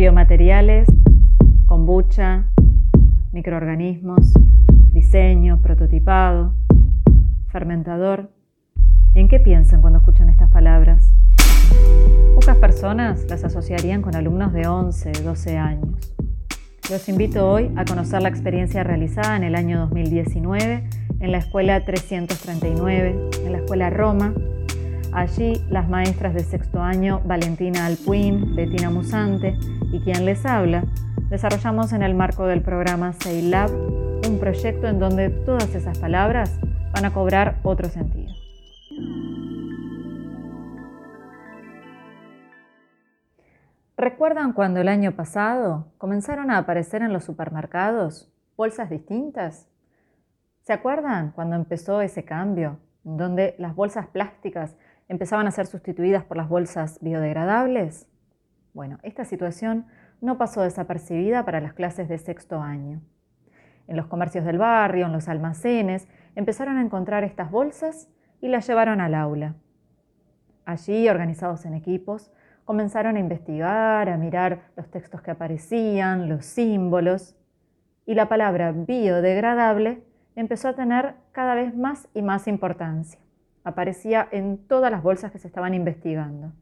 Biomateriales, kombucha, microorganismos, diseño, prototipado, fermentador. ¿En qué piensan cuando escuchan estas palabras? Pocas personas las asociarían con alumnos de 11, 12 años. Los invito hoy a conocer la experiencia realizada en el año 2019 en la Escuela 339, en la Escuela Roma. Allí las maestras de sexto año Valentina Alpuín, Bettina Musante y quien les habla, desarrollamos en el marco del programa Lab un proyecto en donde todas esas palabras van a cobrar otro sentido. ¿Recuerdan cuando el año pasado comenzaron a aparecer en los supermercados bolsas distintas? ¿Se acuerdan cuando empezó ese cambio, donde las bolsas plásticas empezaban a ser sustituidas por las bolsas biodegradables? Bueno, esta situación no pasó desapercibida para las clases de sexto año. En los comercios del barrio, en los almacenes, empezaron a encontrar estas bolsas y las llevaron al aula. Allí, organizados en equipos, comenzaron a investigar, a mirar los textos que aparecían, los símbolos, y la palabra biodegradable empezó a tener cada vez más y más importancia. Aparecía en todas las bolsas que se estaban investigando.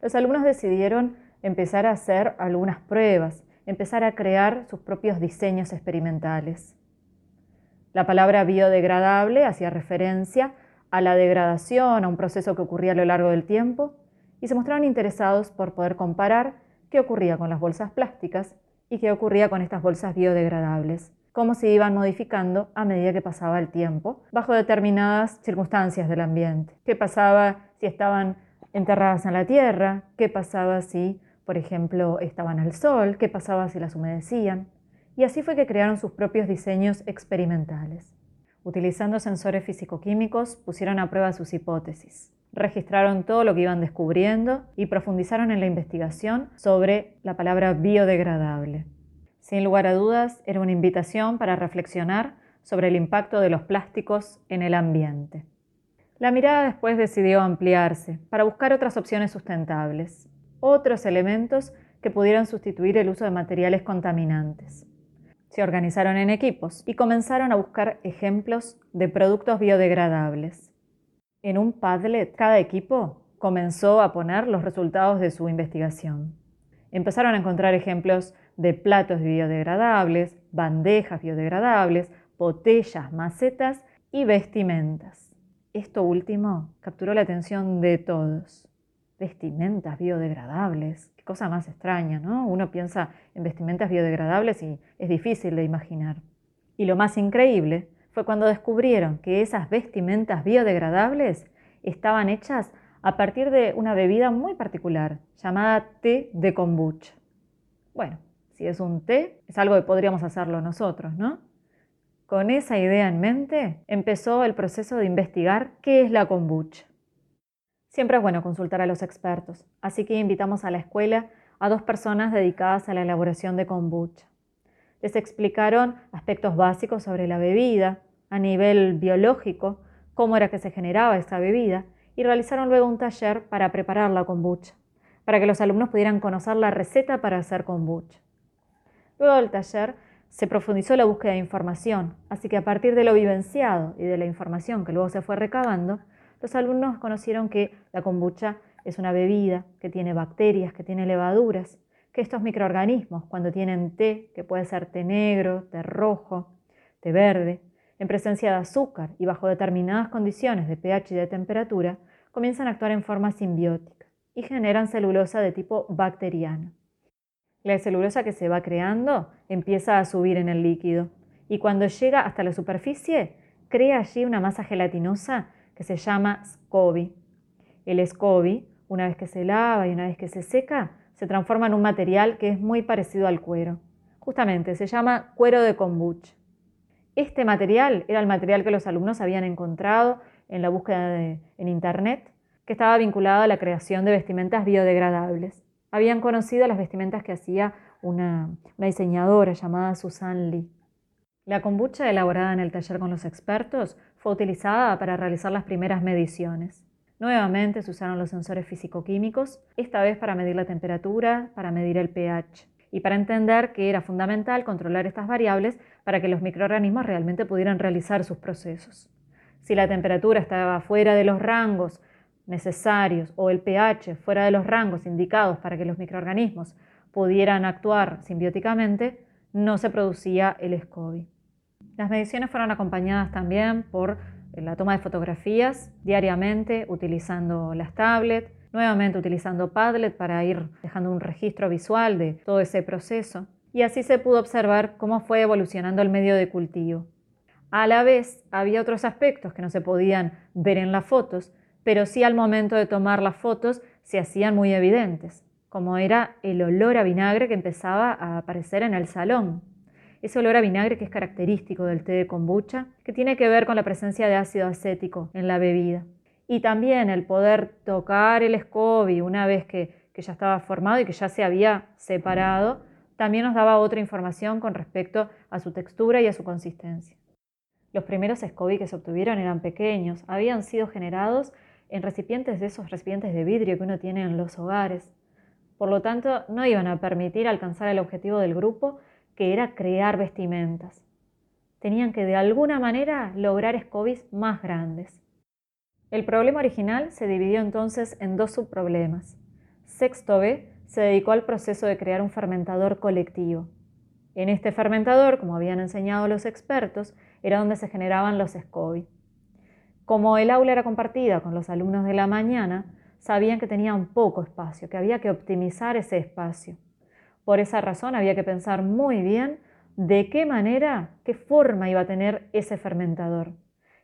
Los alumnos decidieron empezar a hacer algunas pruebas, empezar a crear sus propios diseños experimentales. La palabra biodegradable hacía referencia a la degradación, a un proceso que ocurría a lo largo del tiempo, y se mostraron interesados por poder comparar qué ocurría con las bolsas plásticas y qué ocurría con estas bolsas biodegradables, cómo se iban modificando a medida que pasaba el tiempo, bajo determinadas circunstancias del ambiente. ¿Qué pasaba si estaban enterradas en la tierra? ¿Qué pasaba si, por ejemplo, estaban al sol? ¿Qué pasaba si las humedecían? Y así fue que crearon sus propios diseños experimentales. Utilizando sensores físico-químicos, pusieron a prueba sus hipótesis registraron todo lo que iban descubriendo y profundizaron en la investigación sobre la palabra biodegradable. Sin lugar a dudas, era una invitación para reflexionar sobre el impacto de los plásticos en el ambiente. La mirada después decidió ampliarse para buscar otras opciones sustentables, otros elementos que pudieran sustituir el uso de materiales contaminantes. Se organizaron en equipos y comenzaron a buscar ejemplos de productos biodegradables. En un Padlet, cada equipo comenzó a poner los resultados de su investigación. Empezaron a encontrar ejemplos de platos biodegradables, bandejas biodegradables, botellas, macetas y vestimentas. Esto último capturó la atención de todos. Vestimentas biodegradables, qué cosa más extraña, ¿no? Uno piensa en vestimentas biodegradables y es difícil de imaginar. Y lo más increíble fue cuando descubrieron que esas vestimentas biodegradables estaban hechas a partir de una bebida muy particular llamada té de kombucha. Bueno, si es un té, es algo que podríamos hacerlo nosotros, ¿no? Con esa idea en mente, empezó el proceso de investigar qué es la kombucha. Siempre es bueno consultar a los expertos, así que invitamos a la escuela a dos personas dedicadas a la elaboración de kombucha. Les explicaron aspectos básicos sobre la bebida, a nivel biológico, cómo era que se generaba esta bebida, y realizaron luego un taller para preparar la kombucha, para que los alumnos pudieran conocer la receta para hacer kombucha. Luego del taller se profundizó la búsqueda de información, así que a partir de lo vivenciado y de la información que luego se fue recabando, los alumnos conocieron que la kombucha es una bebida que tiene bacterias, que tiene levaduras, que estos microorganismos, cuando tienen té, que puede ser té negro, té rojo, té verde, en presencia de azúcar y bajo determinadas condiciones de pH y de temperatura, comienzan a actuar en forma simbiótica y generan celulosa de tipo bacteriano. La celulosa que se va creando empieza a subir en el líquido y cuando llega hasta la superficie crea allí una masa gelatinosa que se llama SCOBY. El SCOBY, una vez que se lava y una vez que se seca, se transforma en un material que es muy parecido al cuero. Justamente se llama cuero de kombucha. Este material era el material que los alumnos habían encontrado en la búsqueda en Internet, que estaba vinculado a la creación de vestimentas biodegradables. Habían conocido las vestimentas que hacía una, diseñadora llamada Susan Lee. La kombucha elaborada en el taller con los expertos fue utilizada para realizar las primeras mediciones. Nuevamente se usaron los sensores físico-químicos, esta vez para medir la temperatura, para medir el pH y para entender que era fundamental controlar estas variables para que los microorganismos realmente pudieran realizar sus procesos. Si la temperatura estaba fuera de los rangos necesarios o el pH fuera de los rangos indicados para que los microorganismos pudieran actuar simbióticamente, no se producía el SCOBY. Las mediciones fueron acompañadas también por la toma de fotografías diariamente utilizando las tablets, nuevamente utilizando Padlet para ir dejando un registro visual de todo ese proceso. Y así se pudo observar cómo fue evolucionando el medio de cultivo. A la vez, había otros aspectos que no se podían ver en las fotos, pero sí al momento de tomar las fotos se hacían muy evidentes, como era el olor a vinagre que empezaba a aparecer en el salón. Ese olor a vinagre que es característico del té de kombucha, que tiene que ver con la presencia de ácido acético en la bebida. Y también el poder tocar el SCOBY una vez que, ya estaba formado y que ya se había separado, también nos daba otra información con respecto a su textura y a su consistencia. Los primeros SCOBY que se obtuvieron eran pequeños, habían sido generados en recipientes de esos recipientes de vidrio que uno tiene en los hogares. Por lo tanto, no iban a permitir alcanzar el objetivo del grupo que era crear vestimentas. Tenían que de alguna manera lograr escobis más grandes. El problema original se dividió entonces en dos subproblemas. Sexto B se dedicó al proceso de crear un fermentador colectivo. En este fermentador, como habían enseñado los expertos, era donde se generaban los SCOBY. Como el aula era compartida con los alumnos de la mañana, sabían que tenían poco espacio, que había que optimizar ese espacio. Por esa razón había que pensar muy bien de qué manera, qué forma iba a tener ese fermentador.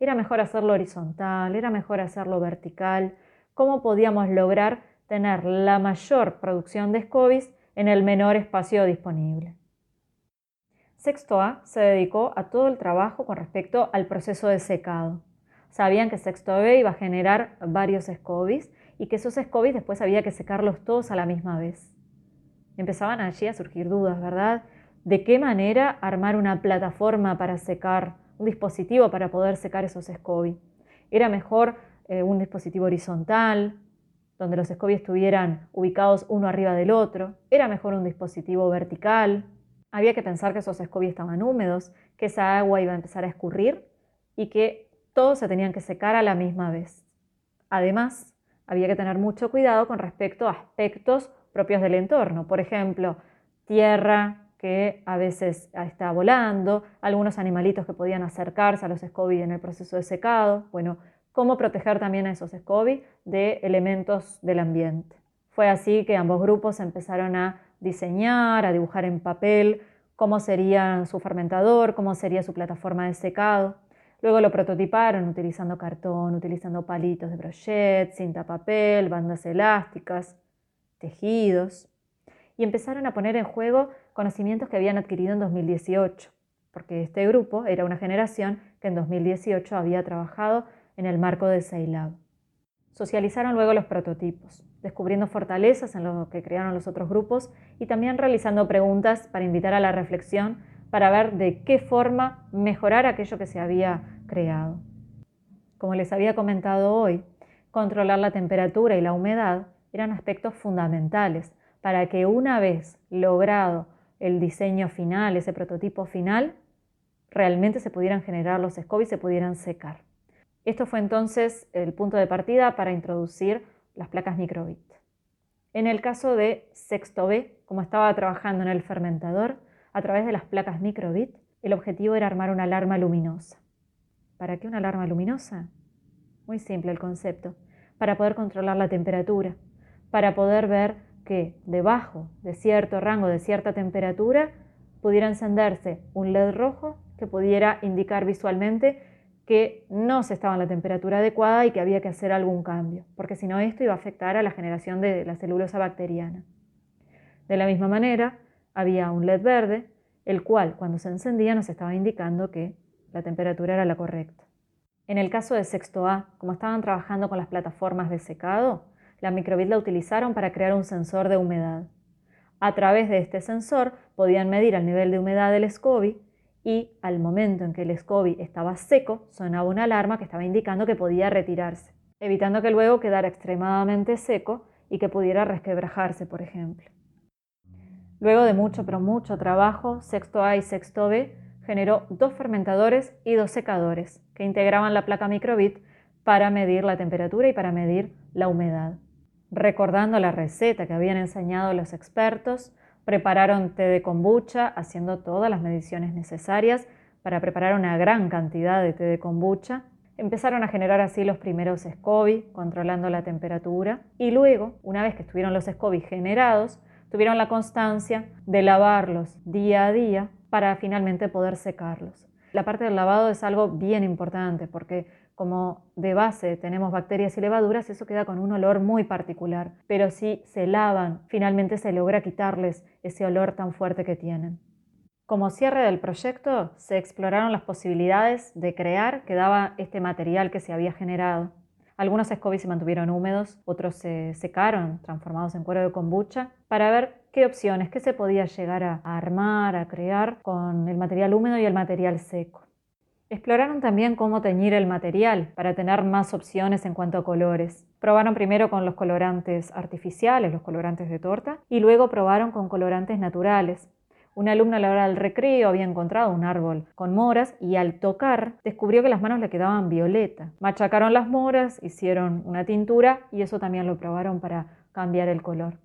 Era mejor hacerlo horizontal, era mejor hacerlo vertical, cómo podíamos lograr tener la mayor producción de SCOBYs en el menor espacio disponible. Sexto A se dedicó a todo el trabajo con respecto al proceso de secado. Sabían que Sexto B iba a generar varios SCOBYs y que esos SCOBYs después había que secarlos todos a la misma vez empezaban allí a surgir dudas, ¿verdad? ¿De qué manera armar una plataforma para secar, un dispositivo para poder secar esos SCOBY? ¿Era mejor eh, un dispositivo horizontal, donde los SCOBY estuvieran ubicados uno arriba del otro? ¿Era mejor un dispositivo vertical? Había que pensar que esos SCOBY estaban húmedos, que esa agua iba a empezar a escurrir y que todos se tenían que secar a la misma vez. Además, había que tener mucho cuidado con respecto a aspectos propios del entorno. Por ejemplo, tierra que a veces está volando, algunos animalitos que podían acercarse a los SCOBY en el proceso de secado. Bueno, cómo proteger también a esos SCOBY de elementos del ambiente. Fue así que ambos grupos empezaron a diseñar, a dibujar en papel cómo sería su fermentador, cómo sería su plataforma de secado. Luego lo prototiparon utilizando cartón, utilizando palitos de brochet, cinta papel, bandas elásticas tejidos, y empezaron a poner en juego conocimientos que habían adquirido en 2018, porque este grupo era una generación que en 2018 había trabajado en el marco de Sailab. Socializaron luego los prototipos, descubriendo fortalezas en lo que crearon los otros grupos y también realizando preguntas para invitar a la reflexión para ver de qué forma mejorar aquello que se había creado. Como les había comentado hoy, controlar la temperatura y la humedad eran aspectos fundamentales para que una vez logrado el diseño final, ese prototipo final, realmente se pudieran generar los SCOBY y se pudieran secar. Esto fue entonces el punto de partida para introducir las placas microbit. En el caso de sexto B, como estaba trabajando en el fermentador, a través de las placas microbit, el objetivo era armar una alarma luminosa. ¿Para qué una alarma luminosa? Muy simple el concepto. Para poder controlar la temperatura, para poder ver que debajo de cierto rango, de cierta temperatura, pudiera encenderse un LED rojo que pudiera indicar visualmente que no se estaba en la temperatura adecuada y que había que hacer algún cambio, porque si no esto iba a afectar a la generación de la celulosa bacteriana. De la misma manera, había un LED verde, el cual cuando se encendía nos estaba indicando que la temperatura era la correcta. En el caso de sexto A, como estaban trabajando con las plataformas de secado, la microbit la utilizaron para crear un sensor de humedad. A través de este sensor podían medir el nivel de humedad del SCOBY y al momento en que el SCOBY estaba seco sonaba una alarma que estaba indicando que podía retirarse. evitando que luego quedara extremadamente seco y que pudiera resquebrajarse, por ejemplo. Luego de mucho, pero mucho trabajo, sexto A y sexto B generó dos fermentadores y dos secadores que integraban la placa microbit para medir la temperatura y para medir la humedad. Recordando la receta que habían enseñado los expertos, prepararon té de kombucha haciendo todas las mediciones necesarias para preparar una gran cantidad de té de kombucha. Empezaron a generar así los primeros SCOBY, controlando la temperatura, y luego, una vez que estuvieron los SCOBY generados, tuvieron la constancia de lavarlos día a día para finalmente poder secarlos. La parte del lavado es algo bien importante porque como de base tenemos bacterias y levaduras, eso queda con un olor muy particular. Pero si se lavan, finalmente se logra quitarles ese olor tan fuerte que tienen. Como cierre del proyecto, se exploraron las posibilidades de crear que daba este material que se había generado. Algunos SCOBY se mantuvieron húmedos, otros se secaron, transformados en cuero de kombucha, para ver qué opciones, qué se podía llegar a armar, a crear con el material húmedo y el material seco. Exploraron también cómo teñir el material para tener más opciones en cuanto a colores. Probaron primero con los colorantes artificiales, los colorantes de torta, y luego probaron con colorantes naturales. Una alumna a la hora del recreo había encontrado un árbol con moras y al tocar descubrió que las manos le quedaban violeta. Machacaron las moras, hicieron una tintura y eso también lo probaron para cambiar el color.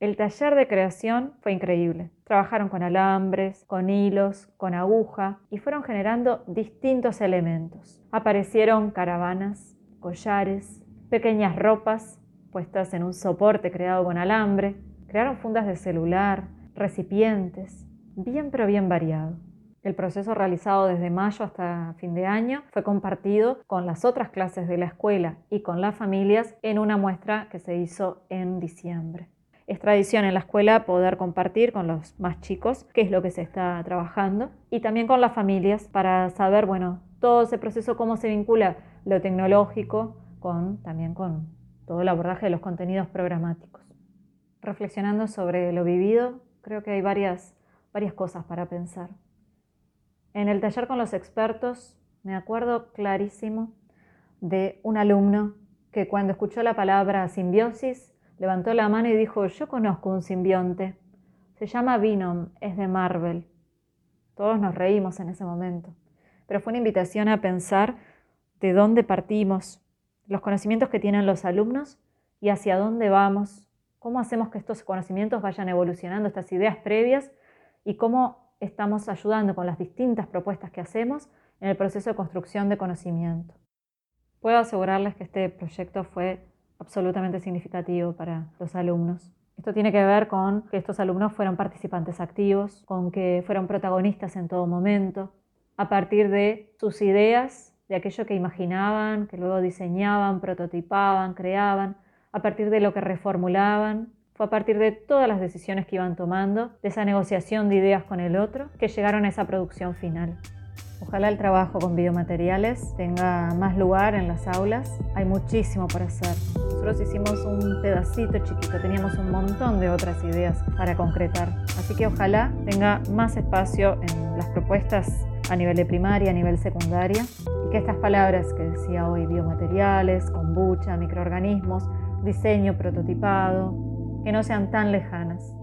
El taller de creación fue increíble. Trabajaron con alambres, con hilos, con aguja y fueron generando distintos elementos. Aparecieron caravanas, collares, pequeñas ropas puestas en un soporte creado con alambre. Crearon fundas de celular, recipientes, bien pero bien variado. El proceso realizado desde mayo hasta fin de año fue compartido con las otras clases de la escuela y con las familias en una muestra que se hizo en diciembre. Es tradición en la escuela poder compartir con los más chicos qué es lo que se está trabajando y también con las familias para saber, bueno, todo ese proceso, cómo se vincula lo tecnológico con también con todo el abordaje de los contenidos programáticos. Reflexionando sobre lo vivido, creo que hay varias, varias cosas para pensar. En el taller con los expertos me acuerdo clarísimo de un alumno que cuando escuchó la palabra simbiosis Levantó la mano y dijo, yo conozco un simbionte. Se llama Venom, es de Marvel. Todos nos reímos en ese momento, pero fue una invitación a pensar de dónde partimos, los conocimientos que tienen los alumnos y hacia dónde vamos, cómo hacemos que estos conocimientos vayan evolucionando, estas ideas previas y cómo estamos ayudando con las distintas propuestas que hacemos en el proceso de construcción de conocimiento. Puedo asegurarles que este proyecto fue absolutamente significativo para los alumnos. Esto tiene que ver con que estos alumnos fueron participantes activos, con que fueron protagonistas en todo momento, a partir de sus ideas, de aquello que imaginaban, que luego diseñaban, prototipaban, creaban, a partir de lo que reformulaban, fue a partir de todas las decisiones que iban tomando, de esa negociación de ideas con el otro, que llegaron a esa producción final. Ojalá el trabajo con videomateriales tenga más lugar en las aulas. Hay muchísimo por hacer. Nosotros hicimos un pedacito chiquito, teníamos un montón de otras ideas para concretar. Así que ojalá tenga más espacio en las propuestas a nivel de primaria, a nivel secundaria, y que estas palabras que decía hoy, biomateriales, kombucha, microorganismos, diseño prototipado, que no sean tan lejanas,